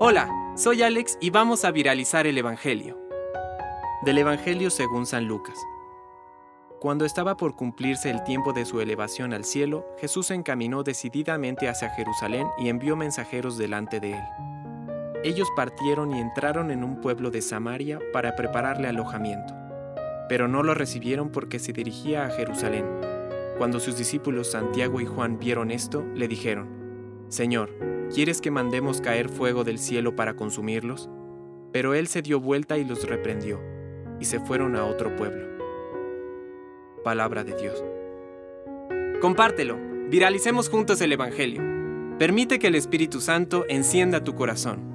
Hola, soy Alex y vamos a viralizar el Evangelio. Del Evangelio según San Lucas. Cuando estaba por cumplirse el tiempo de su elevación al cielo, Jesús se encaminó decididamente hacia Jerusalén y envió mensajeros delante de él. Ellos partieron y entraron en un pueblo de Samaria para prepararle alojamiento, pero no lo recibieron porque se dirigía a Jerusalén. Cuando sus discípulos Santiago y Juan vieron esto, le dijeron, Señor, ¿quieres que mandemos caer fuego del cielo para consumirlos? Pero él se dio vuelta y los reprendió, y se fueron a otro pueblo. Palabra de Dios. Compártelo, viralicemos juntos el Evangelio. Permite que el Espíritu Santo encienda tu corazón.